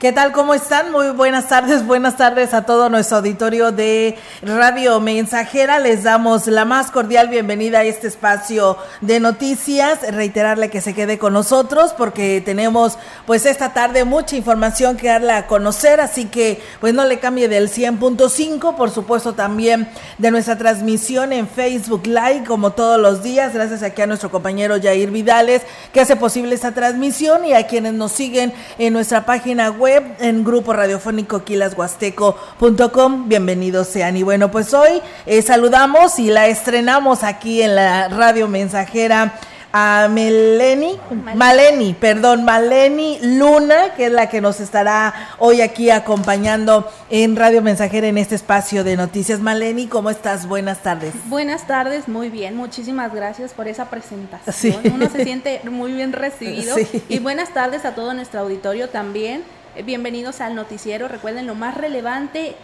¿Qué tal? ¿Cómo están? Muy buenas tardes, buenas tardes a todo nuestro auditorio de Radio Mensajera. Les damos la más cordial bienvenida a este espacio de noticias. Reiterarle que se quede con nosotros porque tenemos pues esta tarde mucha información que darle a conocer, así que pues no le cambie del 100.5, por supuesto también de nuestra transmisión en Facebook Live como todos los días, gracias aquí a nuestro compañero Jair Vidales que hace posible esta transmisión y a quienes nos siguen en nuestra página web en grupo radiofónico quilashuasteco.com. Bienvenidos sean. Y bueno, pues hoy eh, saludamos y la estrenamos aquí en la radio mensajera a Meleni, Maleni, perdón, Maleni Luna, que es la que nos estará hoy aquí acompañando en Radio Mensajera en este espacio de noticias. Maleni, ¿cómo estás? Buenas tardes. Buenas tardes, muy bien, muchísimas gracias por esa presentación. Uno se siente muy bien recibido. Y buenas tardes a todo nuestro auditorio también. Eh, bienvenidos al noticiero. Recuerden lo más relevante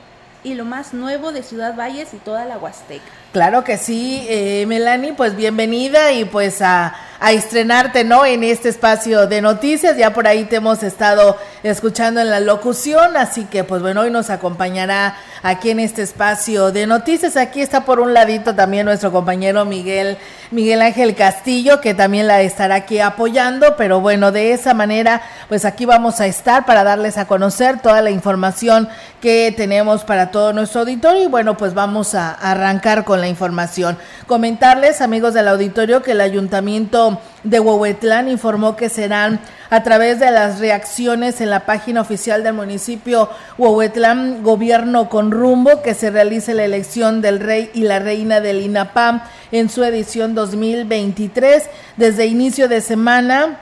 y lo más nuevo de Ciudad Valles y toda la Huasteca. Claro que sí, eh, Melanie, pues bienvenida y pues a, a, estrenarte, ¿no? En este espacio de noticias, ya por ahí te hemos estado escuchando en la locución, así que pues bueno, hoy nos acompañará aquí en este espacio de noticias. Aquí está por un ladito también nuestro compañero Miguel, Miguel Ángel Castillo, que también la estará aquí apoyando, pero bueno, de esa manera, pues aquí vamos a estar para darles a conocer toda la información que tenemos para todo nuestro auditorio y bueno, pues vamos a arrancar con la información. Comentarles, amigos del auditorio, que el ayuntamiento de Huehuetlán informó que serán a través de las reacciones en la página oficial del municipio Huehuetlán, Gobierno con Rumbo, que se realice la elección del rey y la reina del INAPAM en su edición 2023. Desde inicio de semana,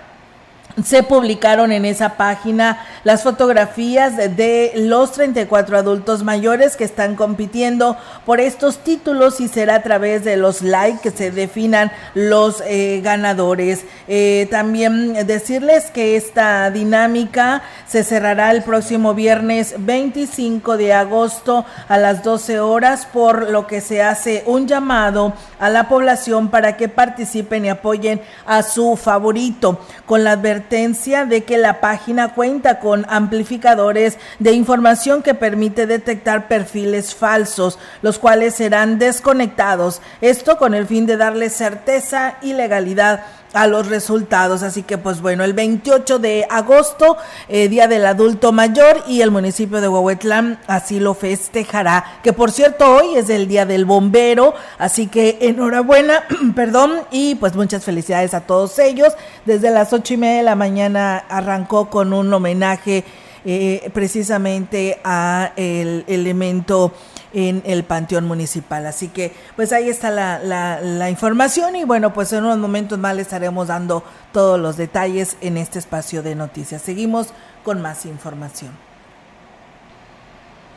se publicaron en esa página las fotografías de, los 34 adultos mayores que están compitiendo por estos títulos y será a través de los likes que se definan los eh, ganadores. Eh, también decirles que esta dinámica se cerrará el próximo viernes 25 de agosto a las 12 horas, por lo que se hace un llamado a la población para que participen y apoyen a su favorito con la advertencia de que la página cuenta con amplificadores de información que permite detectar perfiles falsos, los cuales serán desconectados. Esto con el fin de darle certeza y legalidad a los resultados. Así que pues bueno, el 28 de agosto, eh, Día del Adulto Mayor y el municipio de Huehuetlán así lo festejará. Que por cierto, hoy es el Día del Bombero, así que enhorabuena, perdón, y pues muchas felicidades a todos ellos. Desde las ocho y media de la mañana arrancó con un homenaje eh, precisamente a el elemento en el Panteón Municipal. Así que pues ahí está la, la, información y bueno, pues en unos momentos más le estaremos dando todos los detalles en este espacio de noticias. Seguimos con más información.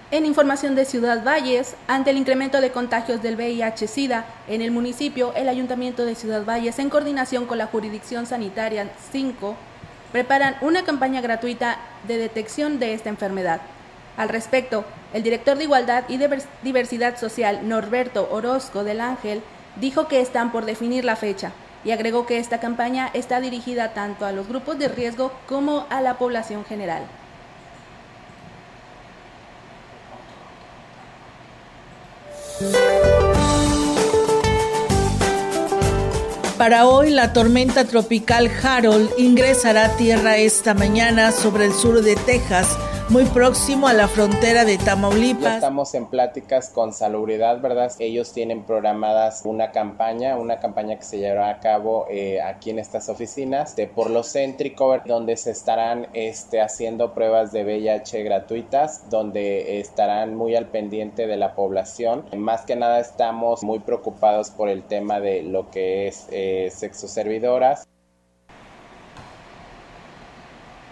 En información de Ciudad Valles, ante el incremento de contagios del VIH-Sida en el municipio, el Ayuntamiento de Ciudad Valles, en coordinación con la Jurisdicción Sanitaria 5, preparan una campaña gratuita de detección de esta enfermedad. Al respecto, el director de Igualdad y Diversidad Social, Norberto Orozco del Ángel, dijo que están por definir la fecha y agregó que esta campaña está dirigida tanto a los grupos de riesgo como a la población general. Para hoy, la tormenta tropical Harold ingresará a tierra esta mañana sobre el sur de Texas muy próximo a la frontera de Tamaulipas. Estamos en pláticas con Salubridad, ¿verdad? Ellos tienen programadas una campaña, una campaña que se llevará a cabo eh, aquí en estas oficinas de por lo céntrico, donde se estarán este, haciendo pruebas de VIH gratuitas, donde estarán muy al pendiente de la población. Más que nada estamos muy preocupados por el tema de lo que es eh, sexo servidoras.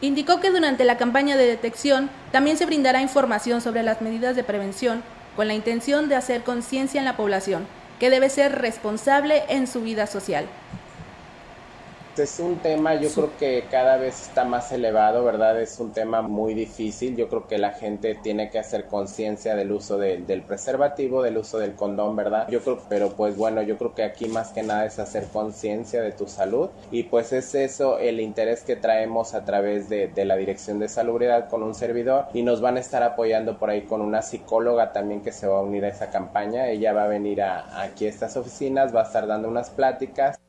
Indicó que durante la campaña de detección también se brindará información sobre las medidas de prevención con la intención de hacer conciencia en la población, que debe ser responsable en su vida social. Es un tema, yo creo que cada vez está más elevado, ¿verdad? Es un tema muy difícil. Yo creo que la gente tiene que hacer conciencia del uso del preservativo, del uso del condón, ¿verdad? Yo creo, pero pues bueno, yo creo que aquí más que nada es hacer conciencia de tu salud y pues es eso el interés que traemos a través de, la Dirección de Salubridad con un servidor y nos van a estar apoyando por ahí con una psicóloga también que se va a unir a esa campaña. Ella va a venir a, aquí a estas oficinas, va a estar dando unas pláticas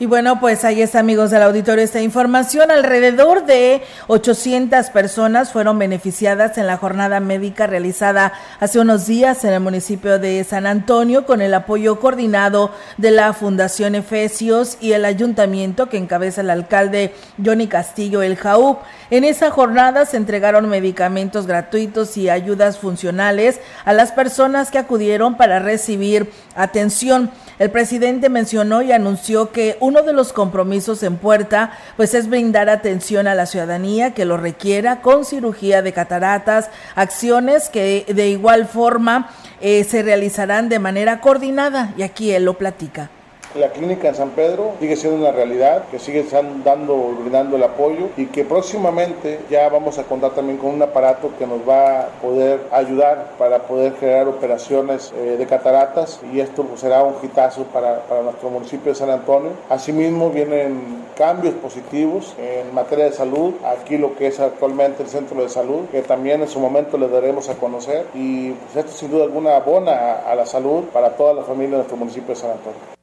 y bueno, pues ahí está, amigos del auditorio, esta información. Alrededor de 800 personas fueron beneficiadas en la jornada médica realizada hace unos días en el municipio de San Antonio con el apoyo coordinado de la Fundación Efesios y el ayuntamiento que encabeza el alcalde Johnny Castillo El Jaúb. En esa jornada se entregaron medicamentos gratuitos y ayudas funcionales a las personas que acudieron para recibir atención. El presidente mencionó y anunció que uno de los compromisos en puerta pues es brindar atención a la ciudadanía que lo requiera con cirugía de cataratas, acciones que de igual forma eh, se realizarán de manera coordinada y aquí él lo platica. La clínica en San Pedro sigue siendo una realidad, que sigue dando, brindando el apoyo y que próximamente ya vamos a contar también con un aparato que nos va a poder ayudar para poder generar operaciones eh, de cataratas y esto pues, será un hitazo para, para nuestro municipio de San Antonio. Asimismo vienen cambios positivos en materia de salud, aquí lo que es actualmente el centro de salud, que también en su momento le daremos a conocer y pues, esto sin duda alguna abona a, a la salud para toda la familia de nuestro municipio de San Antonio.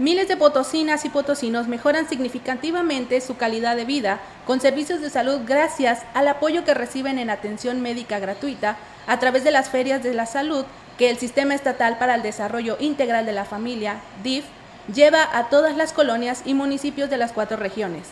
Miles de potosinas y potosinos mejoran significativamente su calidad de vida con servicios de salud gracias al apoyo que reciben en atención médica gratuita a través de las ferias de la salud que el Sistema Estatal para el Desarrollo Integral de la Familia, DIF, lleva a todas las colonias y municipios de las cuatro regiones.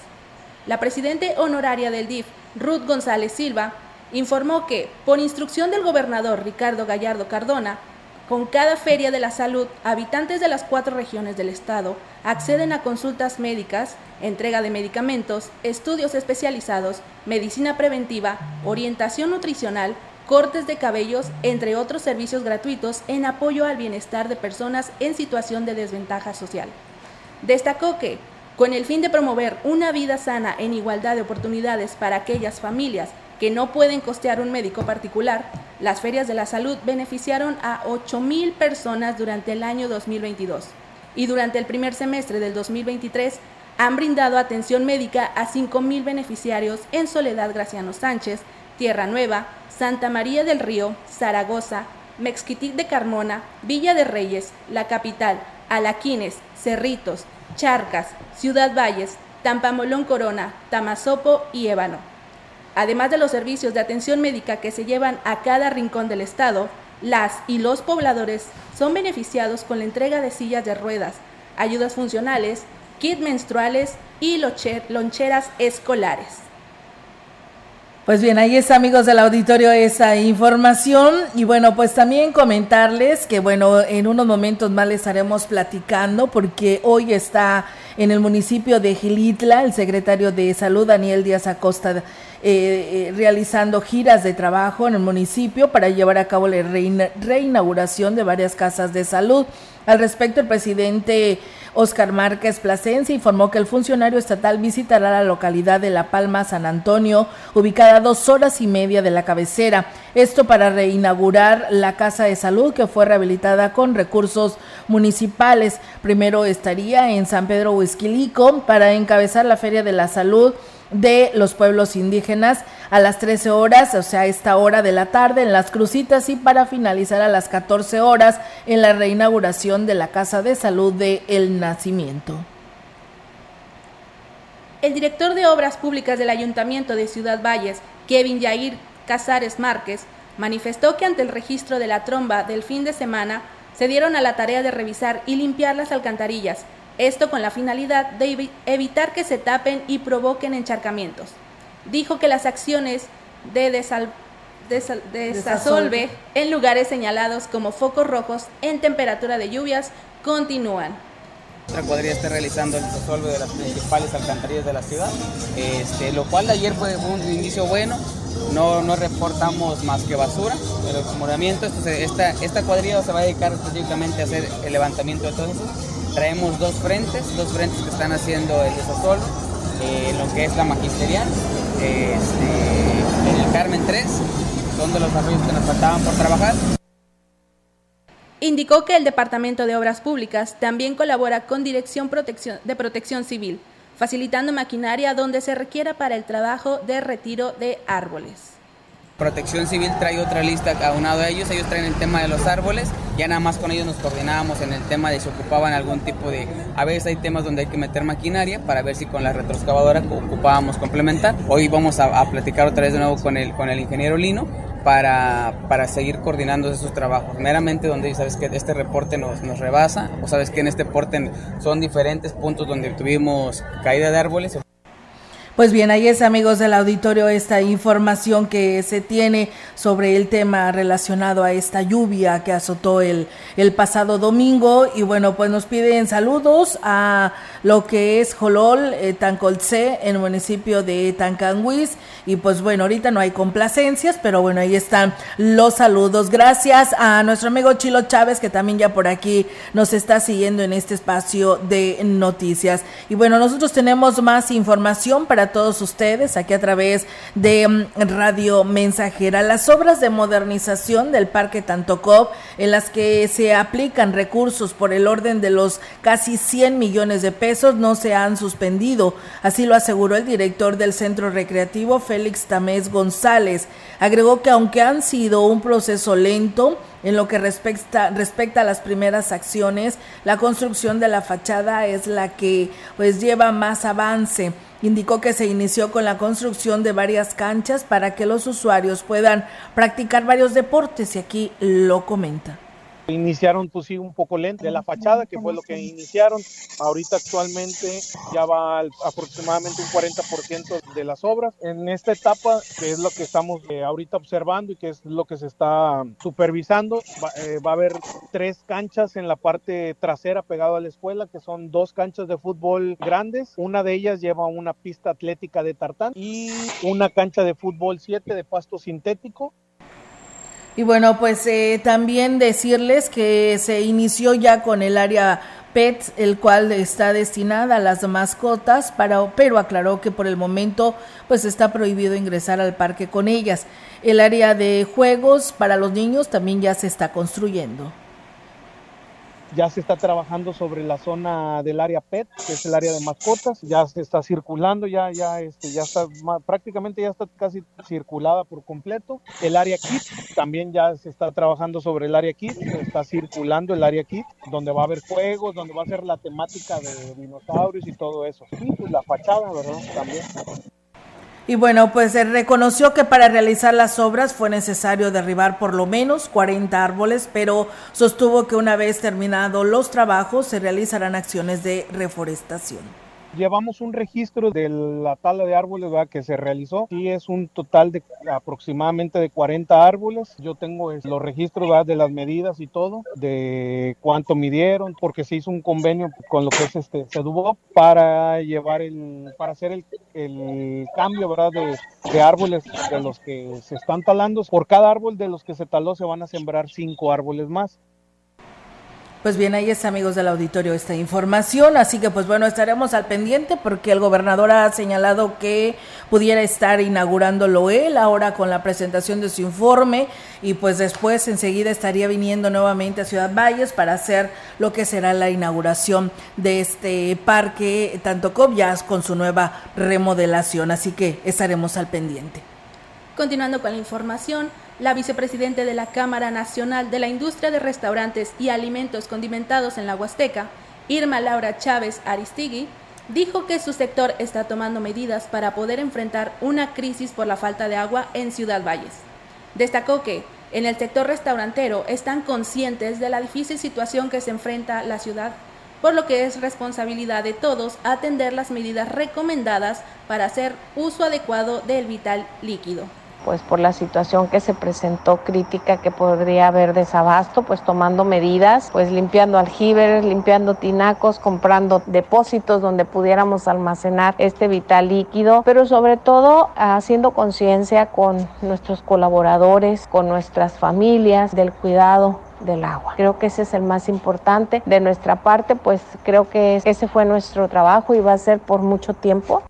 La presidente honoraria del DIF, Ruth González Silva, informó que, por instrucción del gobernador Ricardo Gallardo Cardona, con cada feria de la salud, habitantes de las cuatro regiones del estado acceden a consultas médicas, entrega de medicamentos, estudios especializados, medicina preventiva, orientación nutricional, cortes de cabellos, entre otros servicios gratuitos en apoyo al bienestar de personas en situación de desventaja social. Destacó que, con el fin de promover una vida sana en igualdad de oportunidades para aquellas familias que no pueden costear un médico particular, las ferias de la salud beneficiaron a 8.000 personas durante el año 2022 y durante el primer semestre del 2023 han brindado atención médica a 5.000 beneficiarios en Soledad Graciano Sánchez, Tierra Nueva, Santa María del Río, Zaragoza, Mexquitic de Carmona, Villa de Reyes, La Capital, Alaquines, Cerritos, Charcas, Ciudad Valles, Tampamolón Corona, Tamazopo y Ébano. Además de los servicios de atención médica que se llevan a cada rincón del estado, las y los pobladores son beneficiados con la entrega de sillas de ruedas, ayudas funcionales, kits menstruales y loncheras escolares. Pues bien, ahí está amigos del auditorio esa información y bueno, pues también comentarles que bueno, en unos momentos más les estaremos platicando porque hoy está en el municipio de Gilitla el secretario de Salud Daniel Díaz Acosta eh, eh, realizando giras de trabajo en el municipio para llevar a cabo la reinauguración de varias casas de salud. Al respecto, el presidente Oscar Márquez Plasencia informó que el funcionario estatal visitará la localidad de La Palma, San Antonio, ubicada a dos horas y media de la cabecera. Esto para reinaugurar la casa de salud que fue rehabilitada con recursos municipales. Primero estaría en San Pedro Huizquilico para encabezar la Feria de la Salud de los pueblos indígenas a las 13 horas, o sea, esta hora de la tarde en las Crucitas y para finalizar a las 14 horas en la reinauguración de la Casa de Salud de El Nacimiento. El director de Obras Públicas del Ayuntamiento de Ciudad Valles, Kevin Yair Casares Márquez, manifestó que ante el registro de la tromba del fin de semana, se dieron a la tarea de revisar y limpiar las alcantarillas, esto con la finalidad de evitar que se tapen y provoquen encharcamientos. Dijo que las acciones de desasolve en lugares señalados como focos rojos en temperatura de lluvias continúan. Nuestra cuadrilla está realizando el desasolve de las principales alcantarillas de la ciudad, este, lo cual ayer fue un inicio bueno, no, no reportamos más que basura, pero acumulamiento, esta, esta cuadrilla se va a dedicar específicamente a hacer el levantamiento de todo eso. Traemos dos frentes, dos frentes que están haciendo el desasolve, eh, lo que es la magisterial, este, el Carmen 3, son de los arroyos que nos faltaban por trabajar. Indicó que el Departamento de Obras Públicas también colabora con Dirección de Protección Civil facilitando maquinaria donde se requiera para el trabajo de retiro de árboles. Protección Civil trae otra lista aunado a ellos, ellos traen el tema de los árboles, ya nada más con ellos nos coordinábamos en el tema de si ocupaban algún tipo de, a veces hay temas donde hay que meter maquinaria para ver si con la retroexcavadora ocupábamos complementar. Hoy vamos a, a platicar otra vez de nuevo con el, con el ingeniero Lino para, para seguir coordinando esos trabajos. Meramente donde sabes que este reporte nos, nos rebasa, o sabes que en este reporte son diferentes puntos donde tuvimos caída de árboles. Pues bien, ahí es amigos del auditorio esta información que se tiene sobre el tema relacionado a esta lluvia que azotó el, el pasado domingo y bueno, pues nos piden saludos a lo que es Jolol, eh, Tancolce, en el municipio de Tancanguis y pues bueno, ahorita no hay complacencias, pero bueno, ahí están los saludos. Gracias a nuestro amigo Chilo Chávez que también ya por aquí nos está siguiendo en este espacio de noticias. Y bueno, nosotros tenemos más información para todos ustedes aquí a través de mm, Radio Mensajera. Las obras de modernización del Parque Tantocop, en las que se aplican recursos por el orden de los casi 100 millones de pesos, no se han suspendido. Así lo aseguró el director del Centro Recreativo, Félix Tamés González. Agregó que aunque han sido un proceso lento, en lo que respecta, a las primeras acciones, la construcción de la fachada es la que pues lleva más avance. Indicó que se inició con la construcción de varias canchas para que los usuarios puedan practicar varios deportes y aquí lo comenta. Iniciaron pues sí un poco lento de la fachada, que fue lo que iniciaron. Ahorita actualmente ya va aproximadamente un 40% de las obras. En esta etapa, que es lo que estamos eh, ahorita observando y que es lo que se está supervisando, eh, va, a haber tres canchas en la parte trasera pegado a la escuela, que son dos canchas de fútbol grandes. Una de ellas lleva una pista atlética de tartán y una cancha de fútbol 7 de pasto sintético y bueno, pues eh, también decirles que se inició ya con el área PET, el cual está destinada a las mascotas, para, pero aclaró que por el momento pues está prohibido ingresar al parque con ellas. El área de juegos para los niños también ya se está construyendo ya se está trabajando sobre la zona del área PET, que es el área de mascotas, ya se está circulando, ya, ya, este, ya está prácticamente ya está casi circulada por completo. El área KIT también ya se está trabajando sobre el área KIT, se está circulando el área KIT, donde va a haber juegos, donde va a ser la temática de dinosaurios y todo eso. Sí, pues la fachada, ¿verdad? También. Y bueno, pues reconoció que para realizar las obras fue necesario derribar por lo menos 40 árboles, pero sostuvo que una vez terminados los trabajos se realizarán acciones de reforestación llevamos un registro de la tala de árboles que se realizó y es un total de aproximadamente de 40 árboles. Yo tengo los registros de las medidas y todo, de cuánto midieron, porque se hizo un convenio con lo que es este Sedubop para llevar el, para hacer el, cambio ¿verdad? De, árboles de los que se están talando. Por cada árbol de los que se taló se van a sembrar cinco árboles más. Pues bien, ahí está, amigos del auditorio, esta información. Así que, pues bueno, estaremos al pendiente porque el gobernador ha señalado que pudiera estar inaugurándolo él ahora con la presentación de su informe y pues después enseguida estaría viniendo nuevamente a Ciudad Valles para hacer lo que será la inauguración de este parque, tanto Cobyas con su nueva remodelación. Así que estaremos al pendiente. Continuando con la información, la vicepresidente de la Cámara Nacional de la Industria de Restaurantes y Alimentos Condimentados en la Huasteca, Irma Laura Chávez Aristigui, dijo que su sector está tomando medidas para poder enfrentar una crisis por la falta de agua en Ciudad Valles. Destacó que en el sector restaurantero están conscientes de la difícil situación que se enfrenta la ciudad, por lo que es responsabilidad de todos atender las medidas recomendadas para hacer uso adecuado del vital líquido pues por la situación que se presentó crítica que podría haber desabasto, pues tomando medidas, pues limpiando aljibes, limpiando tinacos, comprando depósitos donde pudiéramos almacenar este vital líquido, pero sobre todo haciendo conciencia con nuestros colaboradores, con nuestras familias del cuidado del agua. Creo que ese es el más importante de nuestra parte, pues creo que ese fue nuestro trabajo y va a ser por mucho tiempo.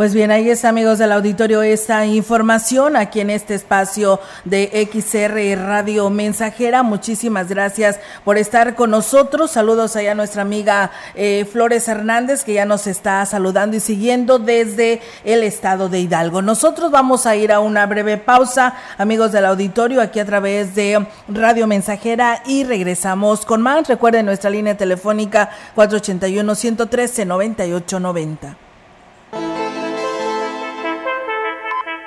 Pues bien, ahí está, amigos del auditorio, esta información aquí en este espacio de XR Radio Mensajera. Muchísimas gracias por estar con nosotros. Saludos allá a nuestra amiga eh, Flores Hernández, que ya nos está saludando y siguiendo desde el estado de Hidalgo. Nosotros vamos a ir a una breve pausa, amigos del auditorio, aquí a través de Radio Mensajera y regresamos con más. Recuerden nuestra línea telefónica 481 113 9890.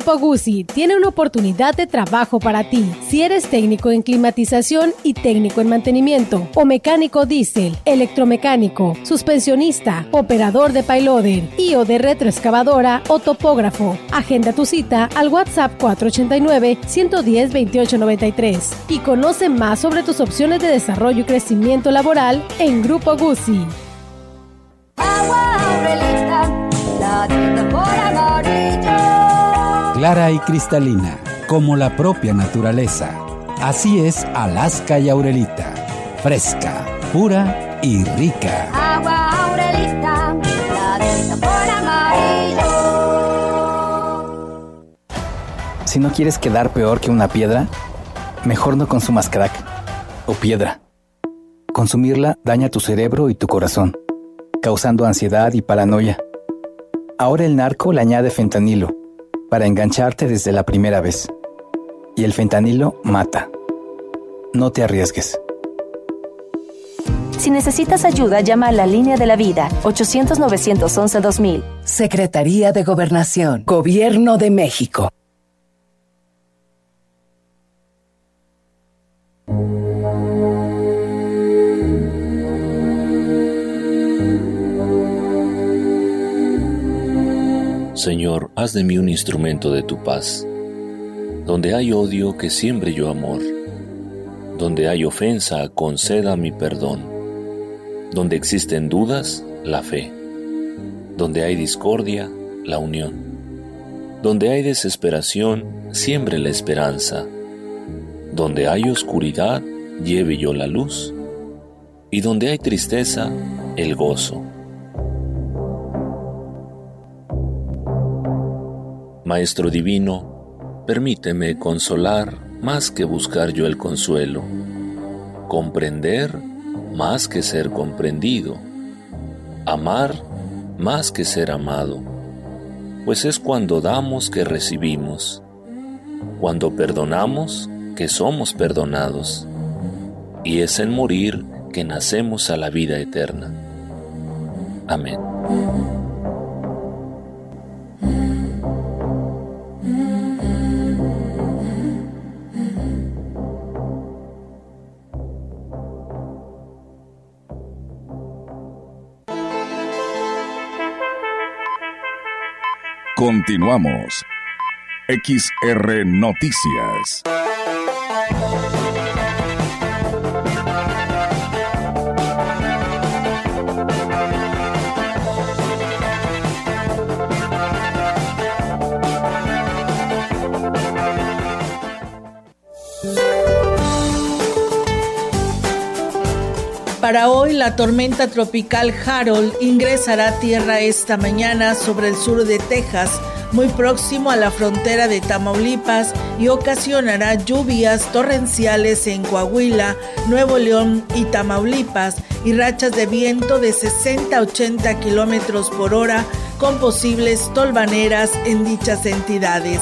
Grupo Guzzi tiene una oportunidad de trabajo para ti. Si eres técnico en climatización y técnico en mantenimiento, o mecánico diésel, electromecánico, suspensionista, operador de payloader y de retroexcavadora o topógrafo, agenda tu cita al WhatsApp 489-110-2893 y conoce más sobre tus opciones de desarrollo y crecimiento laboral en Grupo Guzzi. Clara y cristalina, como la propia naturaleza. Así es Alaska y Aurelita, fresca, pura y rica. Agua Aurelita, la por amarillo. Si no quieres quedar peor que una piedra, mejor no consumas crack o piedra. Consumirla daña tu cerebro y tu corazón, causando ansiedad y paranoia. Ahora el narco le añade fentanilo para engancharte desde la primera vez. Y el fentanilo mata. No te arriesgues. Si necesitas ayuda, llama a la línea de la vida 800-911-2000. Secretaría de Gobernación, Gobierno de México. Señor, haz de mí un instrumento de tu paz. Donde hay odio, que siembre yo amor. Donde hay ofensa, conceda mi perdón. Donde existen dudas, la fe. Donde hay discordia, la unión. Donde hay desesperación, siembre la esperanza. Donde hay oscuridad, lleve yo la luz. Y donde hay tristeza, el gozo. Maestro Divino, permíteme consolar más que buscar yo el consuelo, comprender más que ser comprendido, amar más que ser amado, pues es cuando damos que recibimos, cuando perdonamos que somos perdonados, y es en morir que nacemos a la vida eterna. Amén. Continuamos. XR Noticias. Para hoy, la tormenta tropical Harold ingresará a tierra esta mañana sobre el sur de Texas muy próximo a la frontera de Tamaulipas, y ocasionará lluvias torrenciales en Coahuila, Nuevo León y Tamaulipas, y rachas de viento de 60 a 80 kilómetros por hora, con posibles tolvaneras en dichas entidades.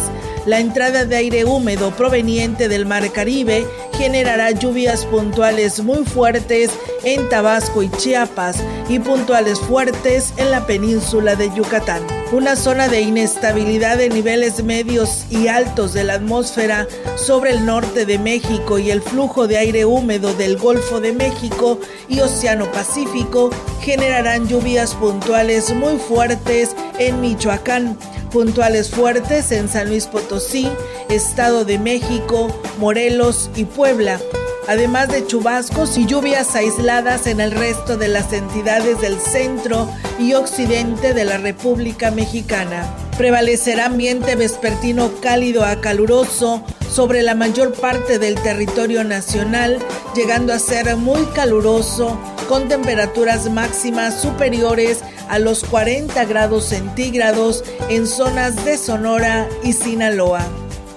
La entrada de aire húmedo proveniente del Mar Caribe generará lluvias puntuales muy fuertes en Tabasco y Chiapas y puntuales fuertes en la península de Yucatán. Una zona de inestabilidad de niveles medios y altos de la atmósfera sobre el norte de México y el flujo de aire húmedo del Golfo de México y Océano Pacífico generarán lluvias puntuales muy fuertes en Michoacán puntuales fuertes en San Luis Potosí, Estado de México, Morelos y Puebla, además de chubascos y lluvias aisladas en el resto de las entidades del centro y occidente de la República Mexicana. Prevalecerá ambiente vespertino cálido a caluroso sobre la mayor parte del territorio nacional, llegando a ser muy caluroso con temperaturas máximas superiores a los 40 grados centígrados en zonas de Sonora y Sinaloa.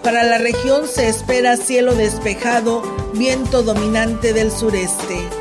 Para la región se espera cielo despejado, viento dominante del sureste.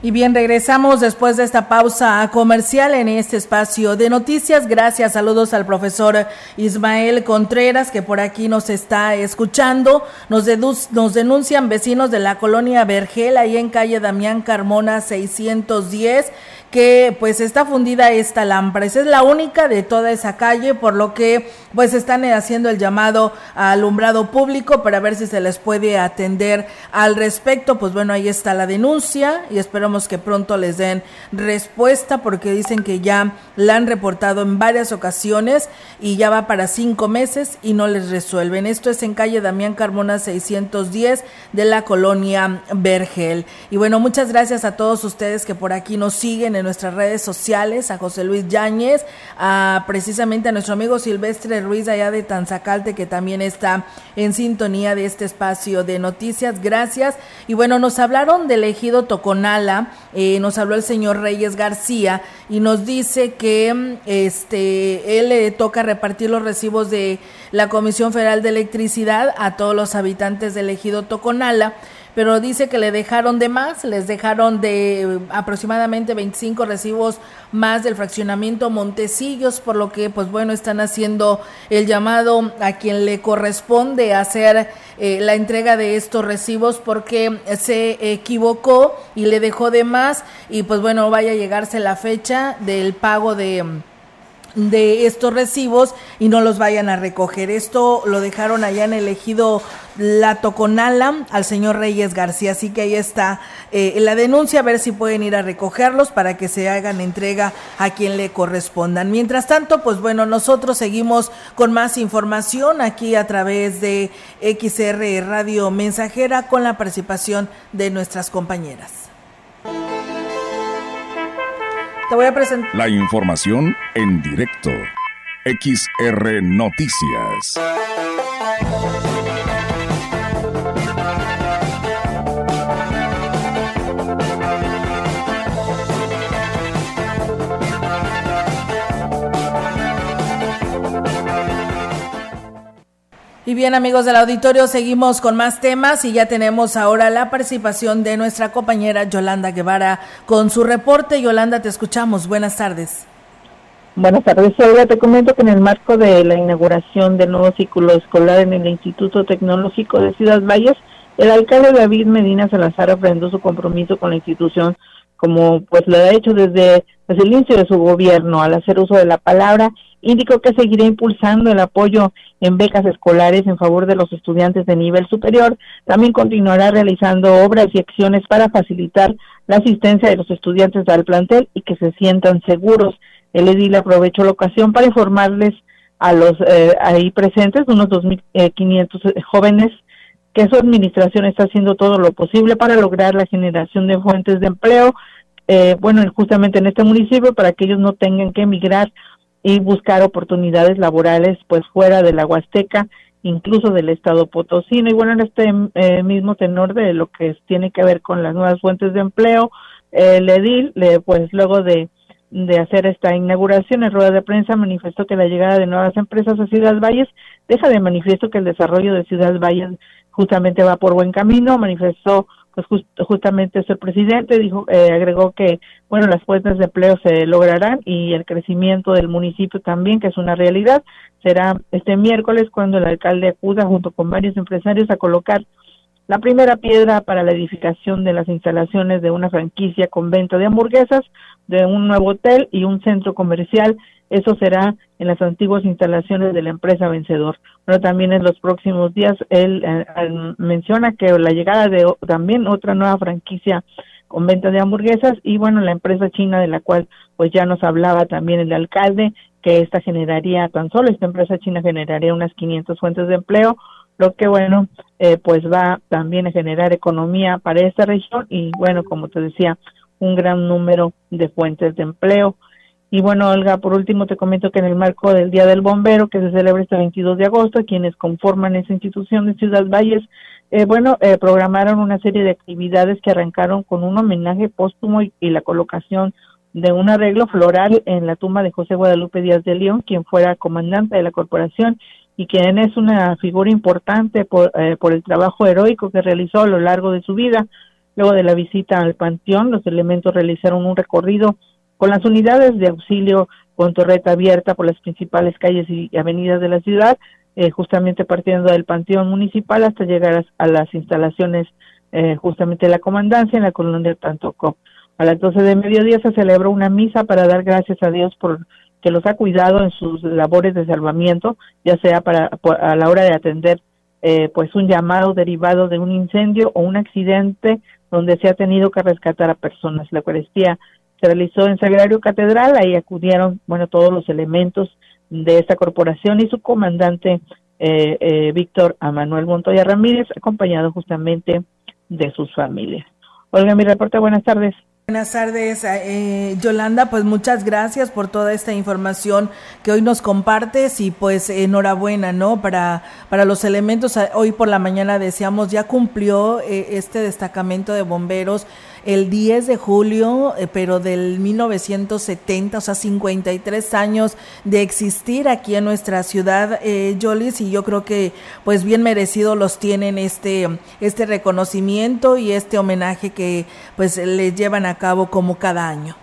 Y bien, regresamos después de esta pausa comercial en este espacio de noticias. Gracias, saludos al profesor Ismael Contreras que por aquí nos está escuchando. Nos, nos denuncian vecinos de la colonia Vergel, ahí en calle Damián Carmona 610 que pues está fundida esta lámpara. Esa es la única de toda esa calle, por lo que pues están haciendo el llamado a alumbrado público para ver si se les puede atender al respecto. Pues bueno, ahí está la denuncia y esperamos que pronto les den respuesta porque dicen que ya la han reportado en varias ocasiones y ya va para cinco meses y no les resuelven. Esto es en calle Damián Carmona 610 de la colonia Vergel. Y bueno, muchas gracias a todos ustedes que por aquí nos siguen nuestras redes sociales, a José Luis Yáñez, a precisamente a nuestro amigo Silvestre Ruiz allá de Tanzacalte, que también está en sintonía de este espacio de noticias. Gracias. Y bueno, nos hablaron del ejido Toconala, eh, nos habló el señor Reyes García y nos dice que este él le toca repartir los recibos de la Comisión Federal de Electricidad a todos los habitantes del ejido Toconala pero dice que le dejaron de más, les dejaron de eh, aproximadamente 25 recibos más del fraccionamiento Montecillos, por lo que pues bueno, están haciendo el llamado a quien le corresponde hacer eh, la entrega de estos recibos porque se equivocó y le dejó de más. Y pues bueno, vaya a llegarse la fecha del pago de de estos recibos y no los vayan a recoger. Esto lo dejaron allá en el ejido La Toconala al señor Reyes García. Así que ahí está eh, la denuncia, a ver si pueden ir a recogerlos para que se hagan entrega a quien le correspondan. Mientras tanto, pues bueno, nosotros seguimos con más información aquí a través de XR Radio Mensajera con la participación de nuestras compañeras. Te voy a presentar. La información en directo. XR Noticias. Y bien amigos del auditorio, seguimos con más temas y ya tenemos ahora la participación de nuestra compañera Yolanda Guevara con su reporte. Yolanda, te escuchamos. Buenas tardes. Buenas tardes, Olga. Te comento que en el marco de la inauguración del nuevo ciclo escolar en el Instituto Tecnológico de Ciudad Valles, el alcalde David Medina Salazar ofrendó su compromiso con la institución como pues lo ha hecho desde, el inicio de su gobierno al hacer uso de la palabra indicó que seguirá impulsando el apoyo en becas escolares en favor de los estudiantes de nivel superior. También continuará realizando obras y acciones para facilitar la asistencia de los estudiantes al plantel y que se sientan seguros. El edil aprovechó la ocasión para informarles a los eh, ahí presentes, unos 2.500 eh, jóvenes, que su administración está haciendo todo lo posible para lograr la generación de fuentes de empleo, eh, bueno, justamente en este municipio, para que ellos no tengan que emigrar y buscar oportunidades laborales pues fuera de la Huasteca, incluso del estado potosino. Y bueno, en este eh, mismo tenor de lo que tiene que ver con las nuevas fuentes de empleo, el edil, pues luego de hacer esta inauguración en rueda de prensa, manifestó que la llegada de nuevas empresas a Ciudad Valles deja de manifiesto que el desarrollo de Ciudad Valles justamente va por buen camino, manifestó pues justamente es el presidente, dijo, eh, agregó que, bueno, las fuentes de empleo se lograrán y el crecimiento del municipio también, que es una realidad, será este miércoles cuando el alcalde acuda junto con varios empresarios a colocar la primera piedra para la edificación de las instalaciones de una franquicia con venta de hamburguesas, de un nuevo hotel y un centro comercial. Eso será en las antiguas instalaciones de la empresa Vencedor. Pero también en los próximos días él eh, menciona que la llegada de también otra nueva franquicia con venta de hamburguesas y bueno, la empresa china de la cual pues ya nos hablaba también el alcalde que esta generaría tan solo esta empresa china generaría unas 500 fuentes de empleo lo que bueno, eh, pues va también a generar economía para esta región y bueno, como te decía, un gran número de fuentes de empleo. Y bueno, Olga, por último te comento que en el marco del Día del Bombero, que se celebra este 22 de agosto, quienes conforman esa institución de Ciudad Valles, eh, bueno, eh, programaron una serie de actividades que arrancaron con un homenaje póstumo y, la colocación de un arreglo floral en la tumba de José Guadalupe Díaz de León, quien fuera comandante de la corporación y quien es una figura importante por, eh, por el trabajo heroico que realizó a lo largo de su vida. Luego de la visita al panteón, los elementos realizaron un recorrido con las unidades de auxilio con torreta abierta por las principales calles y avenidas de la ciudad, eh, justamente partiendo del panteón municipal hasta llegar a, las instalaciones eh, justamente de la comandancia en la colonia Tantocó. A las 12 de mediodía se celebró una misa para dar gracias a Dios por que los ha cuidado en sus labores de salvamiento, ya sea para a la hora de atender eh, pues un llamado derivado de un incendio o un accidente donde se ha tenido que rescatar a personas. La Eucaristía se realizó en Sagrario Catedral, ahí acudieron, bueno, todos los elementos de esta corporación y su comandante eh, eh, Víctor Manuel Montoya Ramírez, acompañado justamente de sus familias. Olga, mi reporte, buenas tardes. Buenas tardes, eh, Yolanda. Pues muchas gracias por toda esta información que hoy nos compartes y pues enhorabuena, ¿no? Para, para los elementos, hoy por la mañana decíamos, ya cumplió eh, este destacamento de bomberos el 10 de julio, eh, pero del 1970, o sea, 53 años de existir aquí en nuestra ciudad, eh, y yo creo que pues bien merecido los tienen este, este reconocimiento y este homenaje que pues les llevan a cabo como cada año.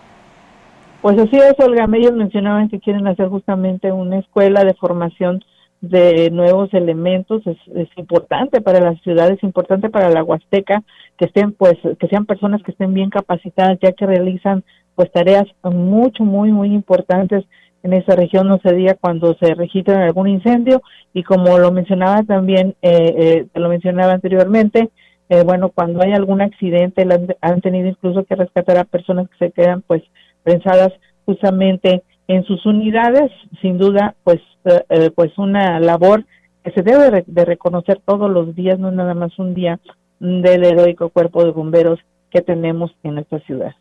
Pues así es, Olga, ellos mencionaban que quieren hacer justamente una escuela de formación de nuevos elementos es, importante para la ciudad, es importante para la Huasteca que estén pues que sean personas que estén bien capacitadas ya que realizan pues tareas mucho muy muy importantes en esa región. No se diga cuando se registra algún incendio. Y como lo mencionaba también eh, eh lo mencionaba anteriormente eh, bueno cuando hay algún accidente han tenido incluso que rescatar a personas que se quedan pues pensadas justamente en sus unidades, sin duda, pues, eh, eh, pues una labor que se debe de reconocer todos los días, no nada más un día del heroico cuerpo de bomberos que tenemos en esta ciudad.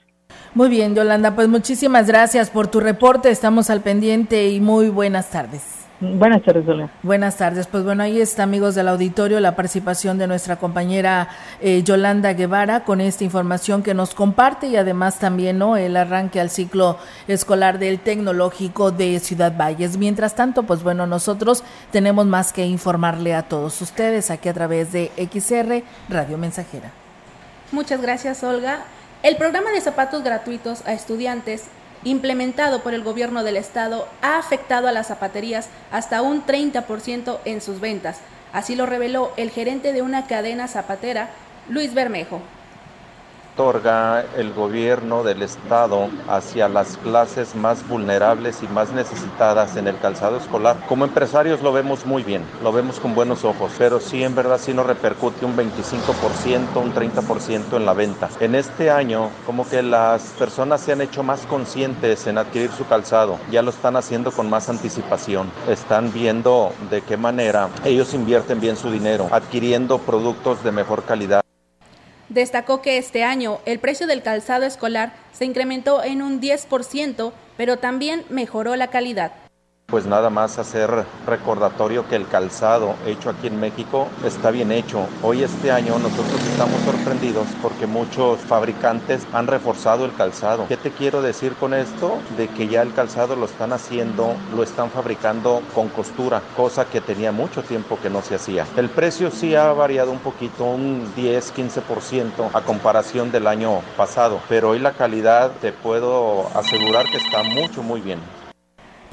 Muy bien, Yolanda, pues muchísimas gracias por tu reporte, estamos al pendiente y muy buenas tardes. Buenas tardes, Olga. Buenas tardes. Pues bueno, ahí está, amigos del auditorio, la participación de nuestra compañera eh, Yolanda Guevara con esta información que nos comparte y además también ¿no? el arranque al ciclo escolar del Tecnológico de Ciudad Valles. Mientras tanto, pues bueno, nosotros tenemos más que informarle a todos ustedes aquí a través de XR Radio Mensajera. Muchas gracias, Olga. El programa de zapatos gratuitos a estudiantes implementado por el gobierno del estado ha afectado a las zapaterías hasta un 30% en sus ventas. Así lo reveló el gerente de una cadena zapatera, Luis Bermejo. Otorga el gobierno del estado hacia las clases más vulnerables y más necesitadas en el calzado escolar. Como empresarios lo vemos muy bien, lo vemos con buenos ojos, pero sí en verdad sí nos repercute un 25%, un 30% en la venta. En este año como que las personas se han hecho más conscientes en adquirir su calzado, ya lo están haciendo con más anticipación, están viendo de qué manera ellos invierten bien su dinero, adquiriendo productos de mejor calidad. Destacó que este año el precio del calzado escolar se incrementó en un 10%, pero también mejoró la calidad pues nada más hacer recordatorio que el calzado hecho aquí en México está bien hecho. Hoy este año nosotros estamos sorprendidos porque muchos fabricantes han reforzado el calzado. ¿Qué te quiero decir con esto? De que ya el calzado lo están haciendo, lo están fabricando con costura, cosa que tenía mucho tiempo que no se hacía. El precio sí ha variado un poquito, un 10-15% a comparación del año pasado, pero hoy la calidad te puedo asegurar que está mucho, muy bien.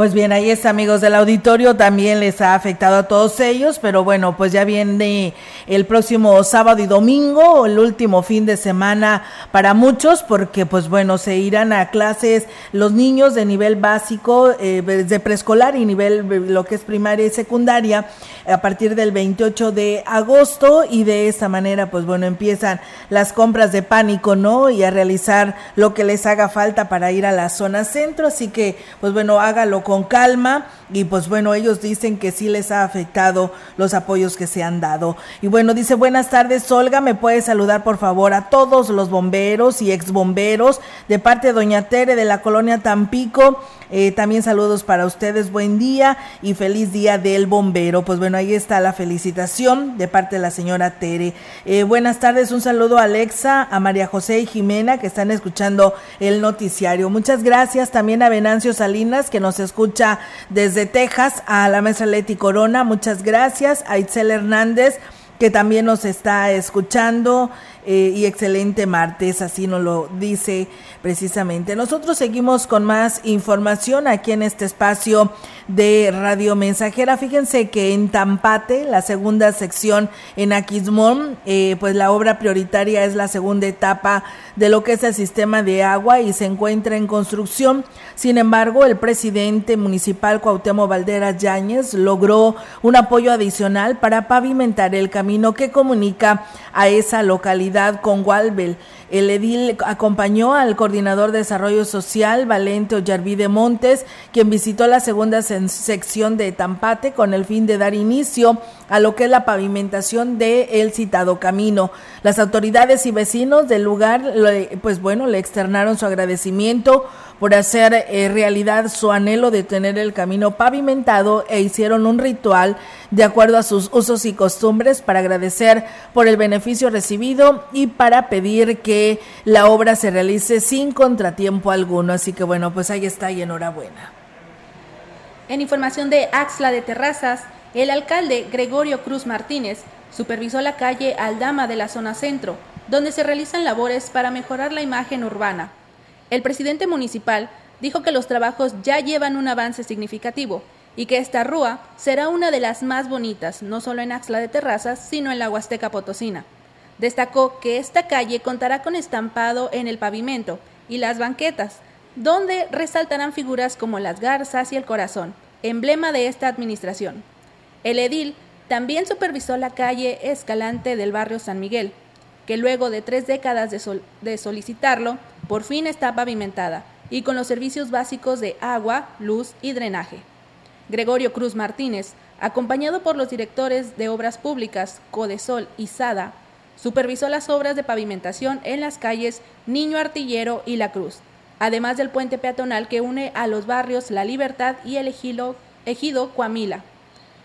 Pues bien, ahí está, amigos del auditorio, también les ha afectado a todos ellos, pero bueno, pues ya viene el próximo sábado y domingo, el último fin de semana para muchos, porque pues bueno, se irán a clases los niños de nivel básico, eh, de preescolar y nivel lo que es primaria y secundaria, a partir del 28 de agosto y de esta manera, pues bueno, empiezan las compras de pánico, ¿no? Y a realizar lo que les haga falta para ir a la zona centro, así que pues bueno, hágalo con calma y pues bueno, ellos dicen que sí les ha afectado los apoyos que se han dado. Y bueno, dice, buenas tardes, Olga, ¿me puede saludar por favor a todos los bomberos y ex bomberos de parte de Doña Tere de la colonia Tampico? Eh, también saludos para ustedes, buen día y feliz día del bombero. Pues bueno, ahí está la felicitación de parte de la señora Tere. Eh, buenas tardes, un saludo a Alexa, a María José y Jimena que están escuchando el noticiario. Muchas gracias también a Venancio Salinas que nos escucha desde Texas, a la maestra Leti Corona, muchas gracias, a Itzel Hernández que también nos está escuchando eh, y excelente martes, así nos lo dice precisamente. Nosotros seguimos con más información aquí en este espacio de Radio Mensajera. Fíjense que en Tampate, la segunda sección en Aquismón, eh, pues la obra prioritaria es la segunda etapa de lo que es el sistema de agua y se encuentra en construcción. Sin embargo, el presidente municipal Cuauhtémoc Valderas Yáñez logró un apoyo adicional para pavimentar el camino que comunica a esa localidad con Walbel. El edil acompañó al coordinador de desarrollo social, Valente Ollarvide Montes, quien visitó la segunda sección de Tampate con el fin de dar inicio a lo que es la pavimentación de el citado camino. Las autoridades y vecinos del lugar, pues bueno, le externaron su agradecimiento por hacer eh, realidad su anhelo de tener el camino pavimentado e hicieron un ritual de acuerdo a sus usos y costumbres para agradecer por el beneficio recibido y para pedir que la obra se realice sin contratiempo alguno. Así que bueno, pues ahí está y enhorabuena. En información de Axla de Terrazas, el alcalde Gregorio Cruz Martínez supervisó la calle Aldama de la zona centro, donde se realizan labores para mejorar la imagen urbana. El presidente municipal dijo que los trabajos ya llevan un avance significativo y que esta rúa será una de las más bonitas, no solo en Axla de Terrazas, sino en la Huasteca Potosina. Destacó que esta calle contará con estampado en el pavimento y las banquetas, donde resaltarán figuras como las garzas y el corazón, emblema de esta administración. El edil también supervisó la calle Escalante del barrio San Miguel, que luego de tres décadas de, solicitarlo, por fin está pavimentada y con los servicios básicos de agua, luz y drenaje. Gregorio Cruz Martínez, acompañado por los directores de Obras Públicas, Codesol y SADA, supervisó las obras de pavimentación en las calles Niño Artillero y La Cruz, además del puente peatonal que une a los barrios La Libertad y el ejido, ejido Coamila.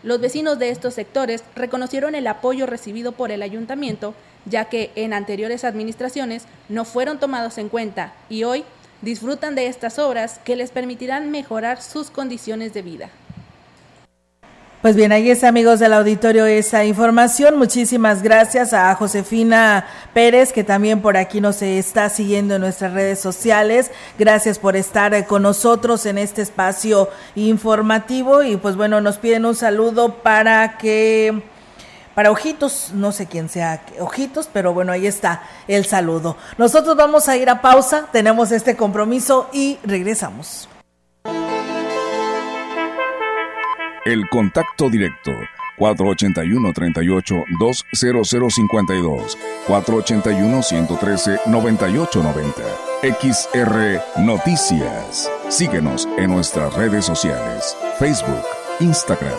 Los vecinos de estos sectores reconocieron el apoyo recibido por el ayuntamiento ya que en anteriores administraciones no fueron tomados en cuenta y hoy disfrutan de estas obras que les permitirán mejorar sus condiciones de vida. Pues bien, ahí es amigos del auditorio esa información. Muchísimas gracias a Josefina Pérez, que también por aquí nos está siguiendo en nuestras redes sociales. Gracias por estar con nosotros en este espacio informativo. Y pues bueno, nos piden un saludo para que para Ojitos, no sé quién sea Ojitos, pero bueno, ahí está el saludo. Nosotros vamos a ir a pausa, tenemos este compromiso y regresamos. El contacto directo 481-38-20052, 481-113-9890. XR Noticias. Síguenos en nuestras redes sociales, Facebook, Instagram,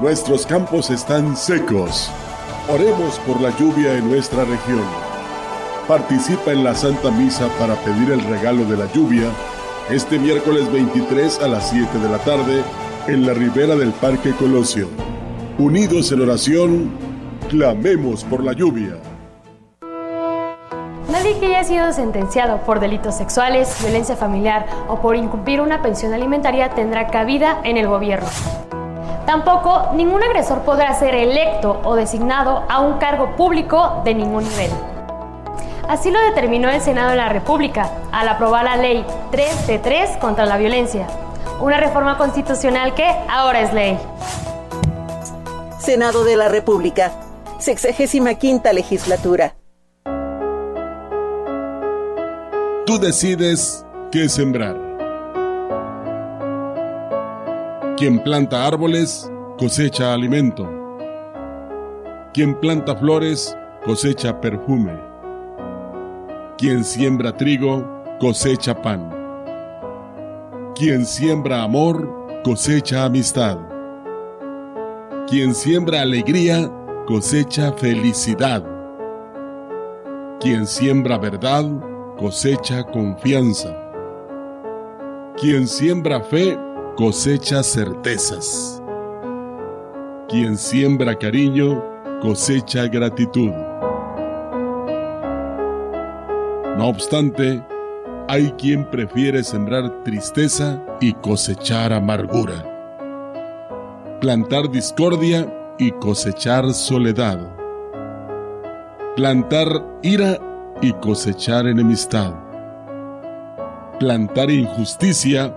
Nuestros campos están secos. Oremos por la lluvia en nuestra región. Participa en la Santa Misa para pedir el regalo de la lluvia este miércoles 23 a las 7 de la tarde en la ribera del Parque Colosio. Unidos en oración, clamemos por la lluvia. Nadie que haya sido sentenciado por delitos sexuales, violencia familiar o por incumplir una pensión alimentaria tendrá cabida en el gobierno. Tampoco ningún agresor podrá ser electo o designado a un cargo público de ningún nivel. Así lo determinó el Senado de la República al aprobar la Ley 3 de 3 contra la violencia, una reforma constitucional que ahora es ley. Senado de la República, sexagésima quinta legislatura. Tú decides qué sembrar. Quien planta árboles cosecha alimento. Quien planta flores cosecha perfume. Quien siembra trigo cosecha pan. Quien siembra amor cosecha amistad. Quien siembra alegría cosecha felicidad. Quien siembra verdad cosecha confianza. Quien siembra fe cosecha certezas. Quien siembra cariño, cosecha gratitud. No obstante, hay quien prefiere sembrar tristeza y cosechar amargura. Plantar discordia y cosechar soledad. Plantar ira y cosechar enemistad. Plantar injusticia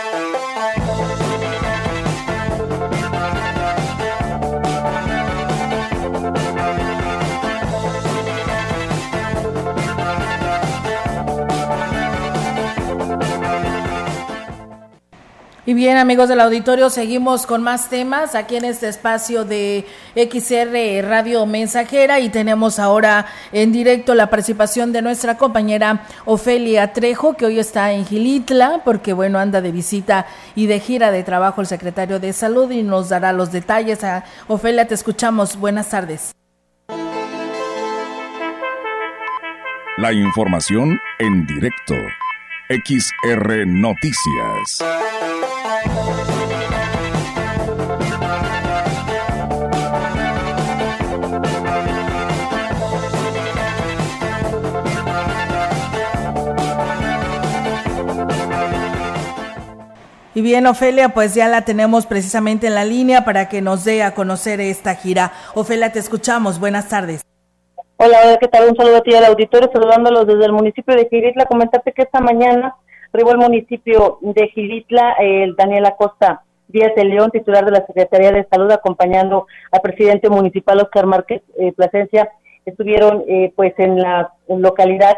Y bien, amigos del auditorio, seguimos con más temas aquí en este espacio de XR Radio Mensajera y tenemos ahora en directo la participación de nuestra compañera Ofelia Trejo, que hoy está en Gilitla, porque bueno, anda de visita y de gira de trabajo el secretario de Salud y nos dará los detalles. Ah, Ofelia, te escuchamos. Buenas tardes. La información en directo. XR Noticias. Y bien, Ofelia, pues ya la tenemos precisamente en la línea para que nos dé a conocer esta gira. Ofelia, te escuchamos. Buenas tardes. Hola, ¿qué tal? Un saludo a ti al auditorio, saludándolos desde el municipio de Gilitla. Comentarte que esta mañana arribó el municipio de Gilitla el Daniel Acosta Díaz de León, titular de la Secretaría de Salud, acompañando al presidente municipal Oscar Márquez eh, Plasencia. Estuvieron eh, pues en la localidad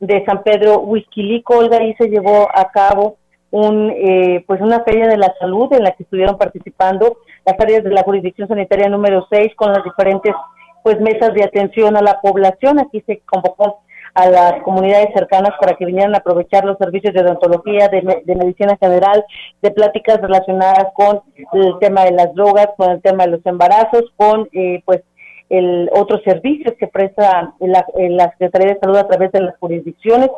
de San Pedro Huizquilico, Olga, y se llevó a cabo un eh, pues una feria de la salud en la que estuvieron participando las áreas de la jurisdicción sanitaria número 6 con las diferentes pues mesas de atención a la población. Aquí se convocó a las comunidades cercanas para que vinieran a aprovechar los servicios de odontología, de, medicina general, de pláticas relacionadas con el tema de las drogas, con el tema de los embarazos, con eh, pues el otros servicios que presta la, la Secretaría de Salud a través de las jurisdicciones.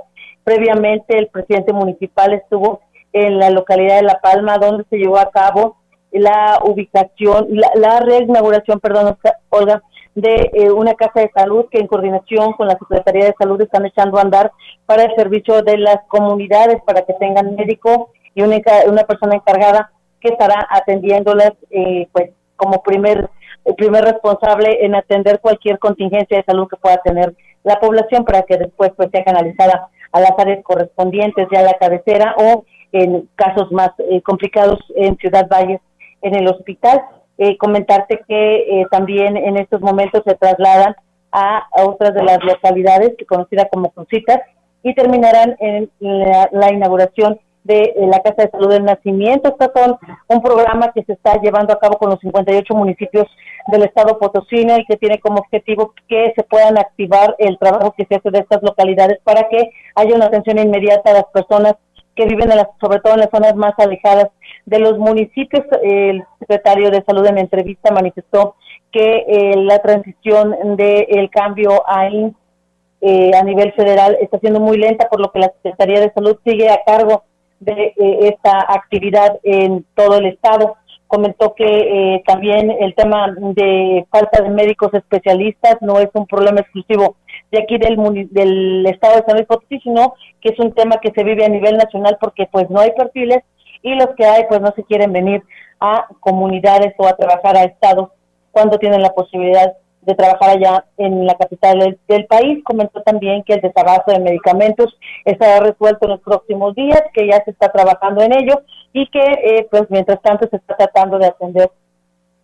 Previamente el presidente municipal estuvo en la localidad de La Palma, donde se llevó a cabo la ubicación, la, la reinauguración, perdón, Olga, de eh, una casa de salud que en coordinación con la Secretaría de Salud están echando a andar para el servicio de las comunidades, para que tengan médico y una, una persona encargada que estará atendiéndolas, eh, pues como primer, primer responsable en atender cualquier contingencia de salud que pueda tener la población para que después pues sea canalizada a las áreas correspondientes, ya a la cabecera o en casos más eh, complicados en Ciudad Valles, en el hospital. Eh, comentarte que eh, también en estos momentos se trasladan a, otras de las localidades, que conocida como Crucitas, y terminarán en la, inauguración de la Casa de Salud del Nacimiento. Este son un programa que se está llevando a cabo con los 58 municipios del estado Potosina y que tiene como objetivo que se puedan activar el trabajo que se hace de estas localidades para que haya una atención inmediata a las personas que viven en sobre todo en las zonas más alejadas de los municipios. El secretario de Salud en entrevista manifestó que eh, la transición del cambio ahí eh, a nivel federal está siendo muy lenta, por lo que la Secretaría de Salud sigue a cargo de eh, esta actividad en todo el estado comentó que eh, también el tema de falta de médicos especialistas no es un problema exclusivo de aquí del, del estado de San Luis Potosí, sino que es un tema que se vive a nivel nacional porque pues no hay perfiles y los que hay pues no se quieren venir a comunidades o a trabajar a estados cuando tienen la posibilidad de trabajar allá en la capital del, país. Comentó también que el desabasto de medicamentos estará resuelto en los próximos días, que ya se está trabajando en ello y que eh, pues mientras tanto se está tratando de atender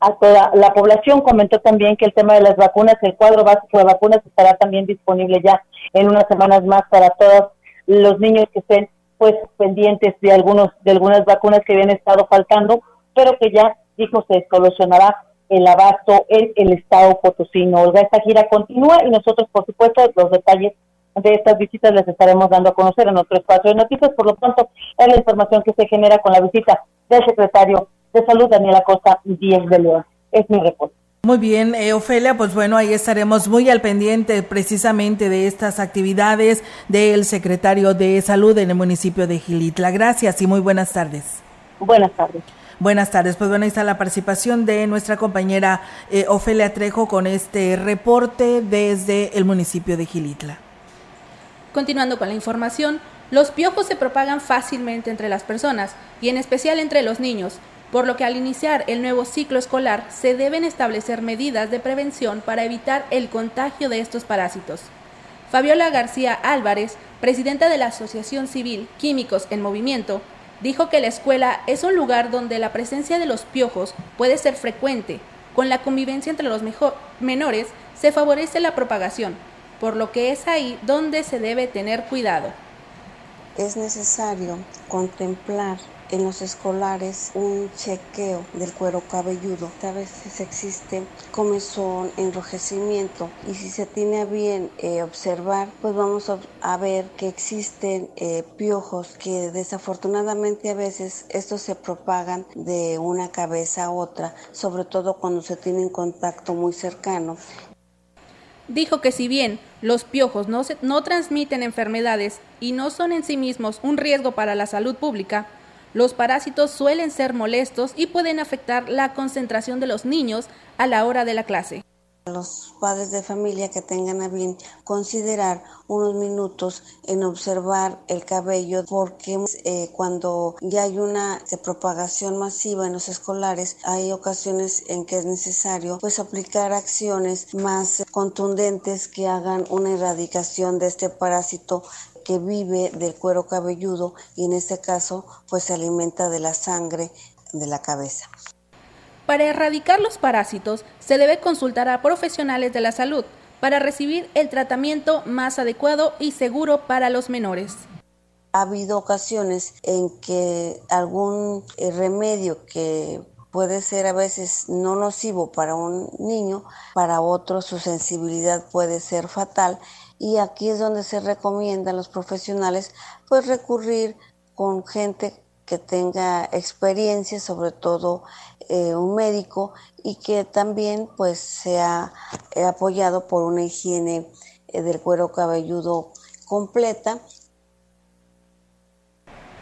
a toda la población. Comentó también que el tema de las vacunas, el cuadro básico de vacunas estará también disponible ya en unas semanas más para todos los niños que estén pues pendientes de algunos de algunas vacunas que habían estado faltando, pero que ya dijo se solucionará el abasto en el estado potosino. Olga, esta gira continúa y nosotros, por supuesto, los detalles de estas visitas les estaremos dando a conocer en otro espacio de noticias. Por lo tanto, es la información que se genera con la visita del secretario de Salud, Daniela Costa Díez de León. Es mi reporte. Muy bien, eh, Ofelia, pues bueno, ahí estaremos muy al pendiente precisamente de estas actividades del secretario de Salud en el municipio de Gilitla. Gracias y muy buenas tardes. Buenas tardes. Buenas tardes. Pues bueno, ahí está la participación de nuestra compañera eh, Ofelia Trejo con este reporte desde el municipio de Gilitla. Continuando con la información, los piojos se propagan fácilmente entre las personas y en especial entre los niños, por lo que al iniciar el nuevo ciclo escolar se deben establecer medidas de prevención para evitar el contagio de estos parásitos. Fabiola García Álvarez, presidenta de la Asociación Civil Químicos en Movimiento, dijo que la escuela es un lugar donde la presencia de los piojos puede ser frecuente. Con la convivencia entre los menores se favorece la propagación, por lo que es ahí donde se debe tener cuidado. Es necesario contemplar en los escolares un chequeo del cuero cabelludo. A veces existe comezón, enrojecimiento y si se tiene a bien eh, observar, pues vamos a, ver que existen eh, piojos que desafortunadamente a veces estos se propagan de una cabeza a otra, sobre todo cuando se tiene un contacto muy cercano. Dijo que si bien los piojos no, no transmiten enfermedades y no son en sí mismos un riesgo para la salud pública, los parásitos suelen ser molestos y pueden afectar la concentración de los niños a la hora de la clase. Los padres de familia que tengan a bien considerar unos minutos en observar el cabello porque eh, cuando ya hay una propagación masiva en los escolares hay ocasiones en que es necesario pues aplicar acciones más contundentes que hagan una erradicación de este parásito que vive del cuero cabelludo y en este caso pues se alimenta de la sangre de la cabeza. Para erradicar los parásitos se debe consultar a profesionales de la salud para recibir el tratamiento más adecuado y seguro para los menores. Ha habido ocasiones en que algún eh, remedio que puede ser a veces no nocivo para un niño, para otro su sensibilidad puede ser fatal y aquí es donde se recomienda a los profesionales pues recurrir con gente que tenga experiencia, sobre todo eh, un médico y que también pues sea eh, apoyado por una higiene eh, del cuero cabelludo completa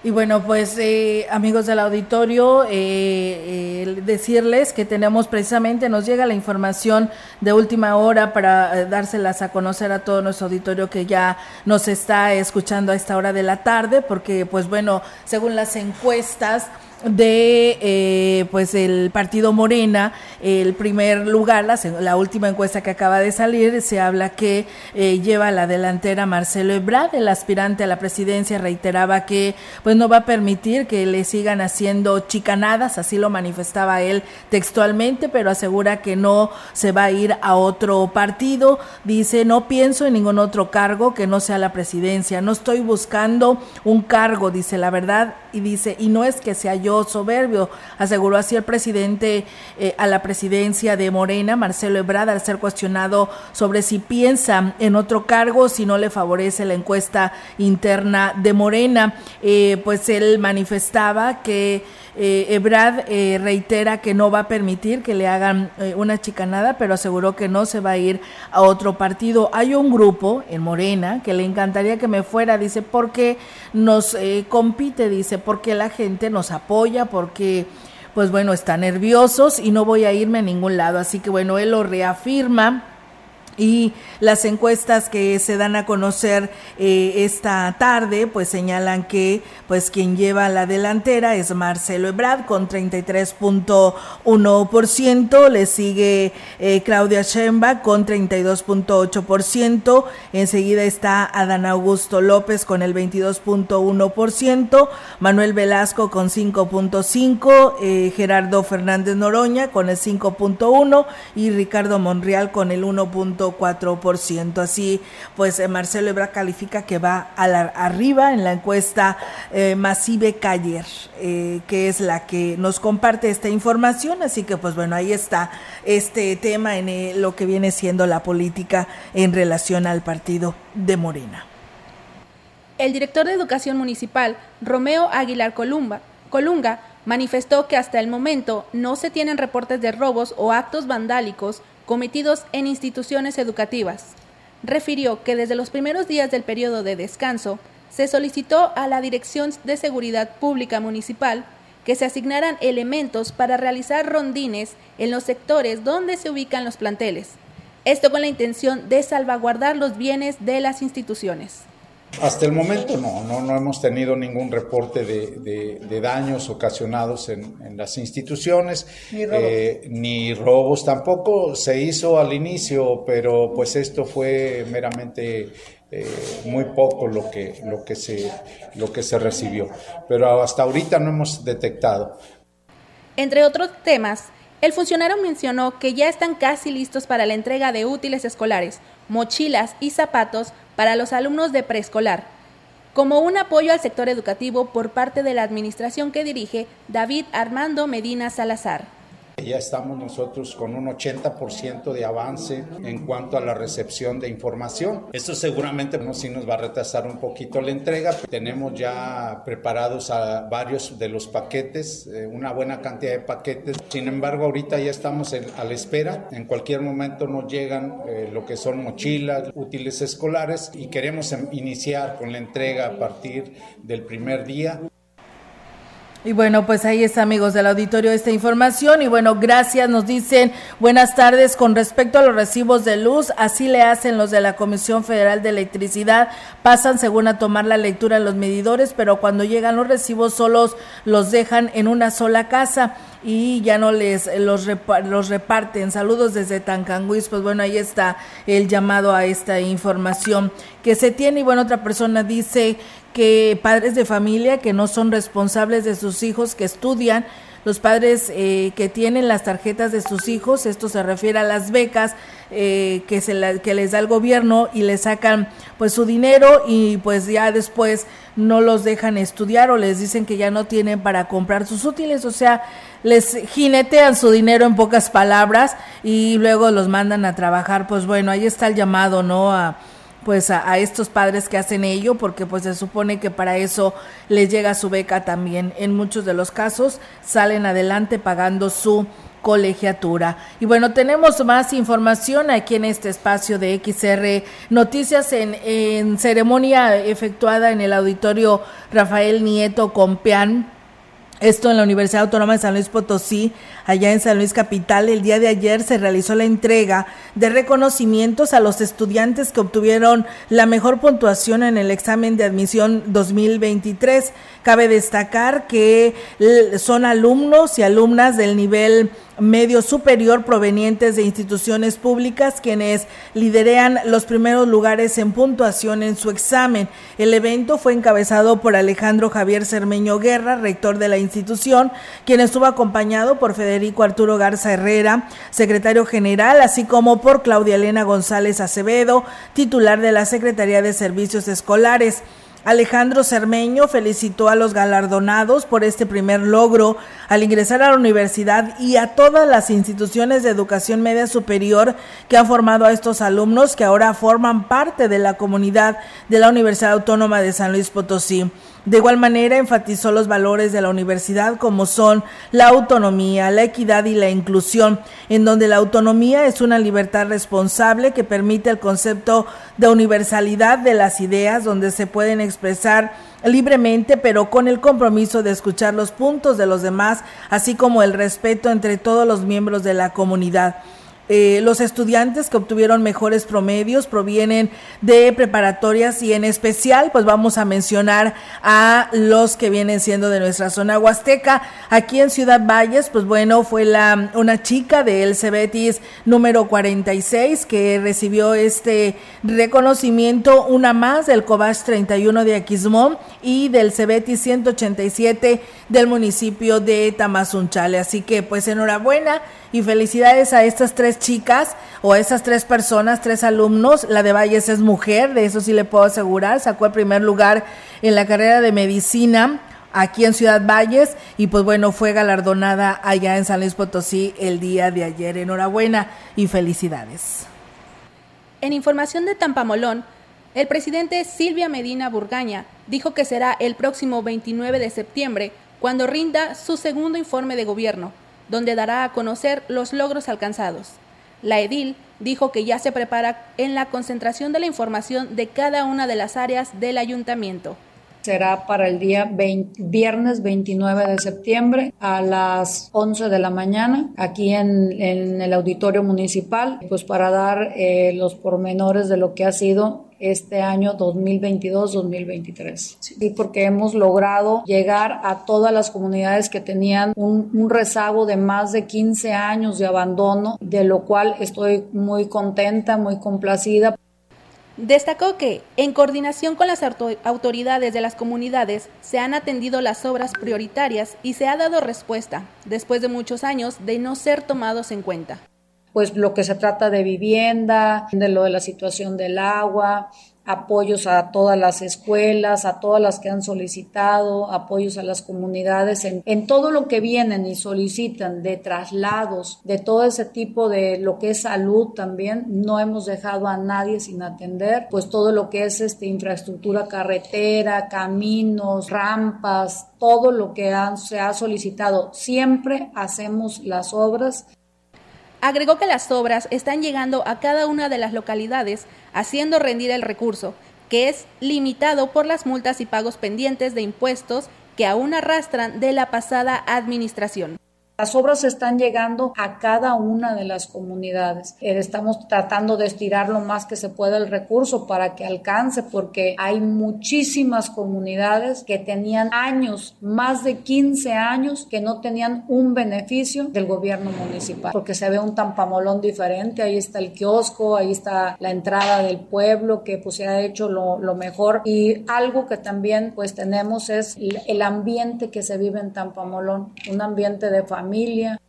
y bueno, pues eh, amigos del auditorio, eh, eh, decirles que tenemos precisamente, nos llega la información de última hora para dárselas a conocer a todo nuestro auditorio que ya nos está escuchando a esta hora de la tarde, porque pues bueno, según las encuestas, de eh, pues el partido Morena, el primer lugar, la, la, última encuesta que acaba de salir, se habla que eh, lleva a la delantera Marcelo Ebrard, el aspirante a la presidencia, reiteraba que pues no va a permitir que le sigan haciendo chicanadas, así lo manifestaba él textualmente, pero asegura que no se va a ir a otro partido, dice no pienso en ningún otro cargo que no sea la presidencia, no estoy buscando un cargo, dice la verdad, y dice, y no es que sea soberbio, aseguró así el presidente eh, a la presidencia de Morena, Marcelo Ebrard, al ser cuestionado sobre si piensa en otro cargo, si no le favorece la encuesta interna de Morena, eh, pues él manifestaba que eh, Ebrad eh, reitera que no va a permitir que le hagan eh, una chicanada, pero aseguró que no se va a ir a otro partido. Hay un grupo en Morena que le encantaría que me fuera, dice, porque nos eh, compite, dice, porque la gente nos apoya, porque pues bueno, están nerviosos y no voy a irme a ningún lado. Así que bueno, él lo reafirma y las encuestas que se dan a conocer eh, esta tarde, pues señalan que pues quien lleva la delantera es Marcelo Ebrard con 33.1%, le sigue eh, Claudia Sheinbaum con 32.8%, enseguida está Adán Augusto López con el 22.1%, Manuel Velasco con 5.5%, eh, Gerardo Fernández Noroña con el 5.1% y Ricardo Monreal con el 1.1%. 4%. Así, pues eh, Marcelo Ebra califica que va a la, arriba en la encuesta eh, Masive Cayer, eh, que es la que nos comparte esta información. Así que, pues bueno, ahí está este tema en lo que viene siendo la política en relación al partido de Morena. El director de Educación Municipal, Romeo Aguilar Columba, Colunga, manifestó que hasta el momento no se tienen reportes de robos o actos vandálicos cometidos en instituciones educativas. Refirió que desde los primeros días del periodo de descanso se solicitó a la Dirección de Seguridad Pública Municipal que se asignarán elementos para realizar rondines en los sectores donde se ubican los planteles. Esto con la intención de salvaguardar los bienes de las instituciones. Hasta el momento no, no, no hemos tenido ningún reporte de, daños ocasionados en, las instituciones, ni robos. Eh, ni robos tampoco. Se hizo al inicio, pero pues esto fue meramente eh, muy poco lo que, lo, que se, lo que se recibió. Pero hasta ahorita no hemos detectado. Entre otros temas, el funcionario mencionó que ya están casi listos para la entrega de útiles escolares, mochilas y zapatos para los alumnos de preescolar, como un apoyo al sector educativo por parte de la administración que dirige David Armando Medina Salazar. Ya estamos nosotros con un 80% de avance en cuanto a la recepción de información. Esto seguramente no sí nos va a retrasar un poquito la entrega. Tenemos ya preparados a varios de los paquetes, eh, una buena cantidad de paquetes. Sin embargo, ahorita ya estamos a la espera. En cualquier momento nos llegan eh, lo que son mochilas, útiles escolares y queremos em, iniciar con la entrega a partir del primer día. Y bueno, pues ahí está, amigos del auditorio, esta información. Y bueno, gracias, nos dicen buenas tardes. Con respecto a los recibos de luz, así le hacen los de la Comisión Federal de Electricidad. Pasan según a tomar la lectura los medidores, pero cuando llegan los recibos solos los dejan en una sola casa y ya no les los, los reparten. Saludos desde Tancanguis, pues bueno, ahí está el llamado a esta información que se tiene. Y bueno, otra persona dice que padres de familia que no son responsables de sus hijos que estudian, los padres eh, que tienen las tarjetas de sus hijos, esto se refiere a las becas eh, que, se que les da el gobierno y le sacan pues su dinero y pues ya después no los dejan estudiar o les dicen que ya no tienen para comprar sus útiles, o sea, les jinetean su dinero en pocas palabras y luego los mandan a trabajar, pues bueno, ahí está el llamado, ¿no? A, pues a, estos padres que hacen ello, porque pues se supone que para eso les llega su beca también. En muchos de los casos salen adelante pagando su colegiatura. Y bueno, tenemos más información aquí en este espacio de XR Noticias en, en ceremonia efectuada en el auditorio Rafael Nieto Compeán esto en la Universidad Autónoma de San Luis Potosí, allá en San Luis Capital, el día de ayer se realizó la entrega de reconocimientos a los estudiantes que obtuvieron la mejor puntuación en el examen de admisión 2023. Cabe destacar que son alumnos y alumnas del nivel medio superior provenientes de instituciones públicas quienes liderean los primeros lugares en puntuación en su examen. El evento fue encabezado por Alejandro Javier Cermeño Guerra, rector de la institución, quien estuvo acompañado por Federico Arturo Garza Herrera, secretario general, así como por Claudia Elena González Acevedo, titular de la Secretaría de Servicios Escolares. Alejandro Cermeño felicitó a los galardonados por este primer logro al ingresar a la universidad y a todas las instituciones de educación media superior que han formado a estos alumnos que ahora forman parte de la comunidad de la Universidad Autónoma de San Luis Potosí. De igual manera, enfatizó los valores de la universidad como son la autonomía, la equidad y la inclusión, en donde la autonomía es una libertad responsable que permite el concepto de universalidad de las ideas, donde se pueden expresar libremente, pero con el compromiso de escuchar los puntos de los demás, así como el respeto entre todos los miembros de la comunidad. Eh, los estudiantes que obtuvieron mejores promedios provienen de preparatorias y en especial pues vamos a mencionar a los que vienen siendo de nuestra zona huasteca. Aquí en Ciudad Valles pues bueno fue la una chica del Cebetis número 46 que recibió este reconocimiento, una más del Cobach 31 de Aquismón y del Cebetis 187 del municipio de Tamazunchale. Así que pues enhorabuena y felicidades a estas tres chicas o a esas tres personas, tres alumnos. La de Valles es mujer, de eso sí le puedo asegurar. Sacó el primer lugar en la carrera de medicina aquí en Ciudad Valles y pues bueno, fue galardonada allá en San Luis Potosí el día de ayer. Enhorabuena y felicidades. En información de Tampamolón, el presidente Silvia Medina Burgaña dijo que será el próximo 29 de septiembre cuando rinda su segundo informe de gobierno donde dará a conocer los logros alcanzados. La edil dijo que ya se prepara en la concentración de la información de cada una de las áreas del ayuntamiento. Será para el día viernes 29 de septiembre a las 11 de la mañana aquí en, el auditorio municipal, pues para dar eh, los pormenores de lo que ha sido este año 2022-2023. Sí, porque hemos logrado llegar a todas las comunidades que tenían un, un, rezago de más de 15 años de abandono, de lo cual estoy muy contenta, muy complacida. Destacó que, en coordinación con las autoridades de las comunidades, se han atendido las obras prioritarias y se ha dado respuesta, después de muchos años de no ser tomados en cuenta. Pues lo que se trata de vivienda, de lo de la situación del agua, apoyos a todas las escuelas, a todas las que han solicitado, apoyos a las comunidades, en, todo lo que vienen y solicitan de traslados, de todo ese tipo de lo que es salud también, no hemos dejado a nadie sin atender, pues todo lo que es este, infraestructura carretera, caminos, rampas, todo lo que se ha solicitado, siempre hacemos las obras. Agregó que las obras están llegando a cada una de las localidades, haciendo rendir el recurso, que es limitado por las multas y pagos pendientes de impuestos que aún arrastran de la pasada administración. Las obras están llegando a cada una de las comunidades. Eh, estamos tratando de estirar lo más que se pueda el recurso para que alcance, porque hay muchísimas comunidades que tenían años, más de 15 años, que no tenían un beneficio del gobierno municipal, porque se ve un tampamolón diferente. Ahí está el kiosco, ahí está la entrada del pueblo, que pues se ha hecho lo, mejor. Y algo que también pues tenemos es el ambiente que se vive en Tampamolón, un ambiente de familia familia,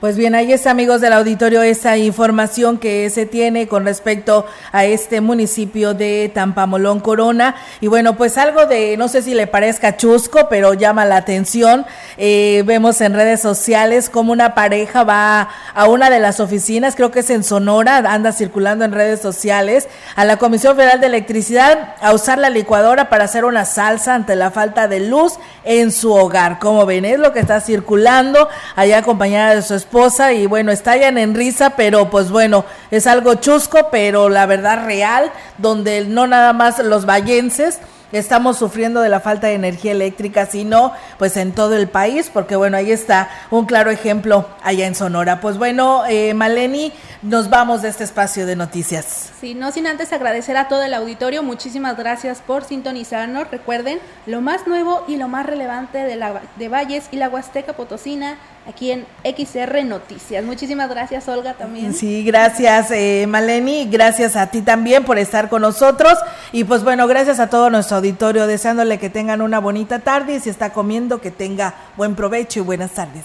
pues bien, ahí está, amigos del auditorio, esa información que se tiene con respecto a este municipio de Tampamolón Corona. Y bueno, pues algo de, no sé si le parezca chusco, pero llama la atención. Eh, vemos en redes sociales como una pareja va a una de las oficinas, creo que es en Sonora, anda circulando en redes sociales, a la Comisión Federal de Electricidad a usar la licuadora para hacer una salsa ante la falta de luz en su hogar. Como ven, es lo que está circulando allá acompañada de su esposa y bueno, estallan en risa, pero pues bueno, es algo chusco, pero la verdad real, donde no nada más los vallenses estamos sufriendo de la falta de energía eléctrica, sino pues en todo el país, porque bueno, ahí está un claro ejemplo allá en Sonora. Pues bueno, eh, Maleni, nos vamos de este espacio de noticias. Sí, no sin antes agradecer a todo el auditorio, muchísimas gracias por sintonizarnos. Recuerden, lo más nuevo y lo más relevante de, la, de Valles y la Huasteca Potosina aquí en XR Noticias. Muchísimas gracias, Olga, también. Sí, gracias, eh, Maleni. Gracias a ti también por estar con nosotros. Y pues bueno, gracias a todo nuestro auditorio, deseándole que tengan una bonita tarde y si está comiendo, que tenga buen provecho y buenas tardes.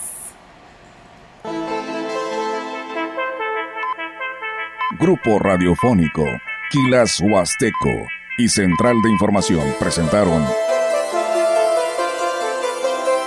Grupo Radiofónico, Quilas Huasteco y Central de Información presentaron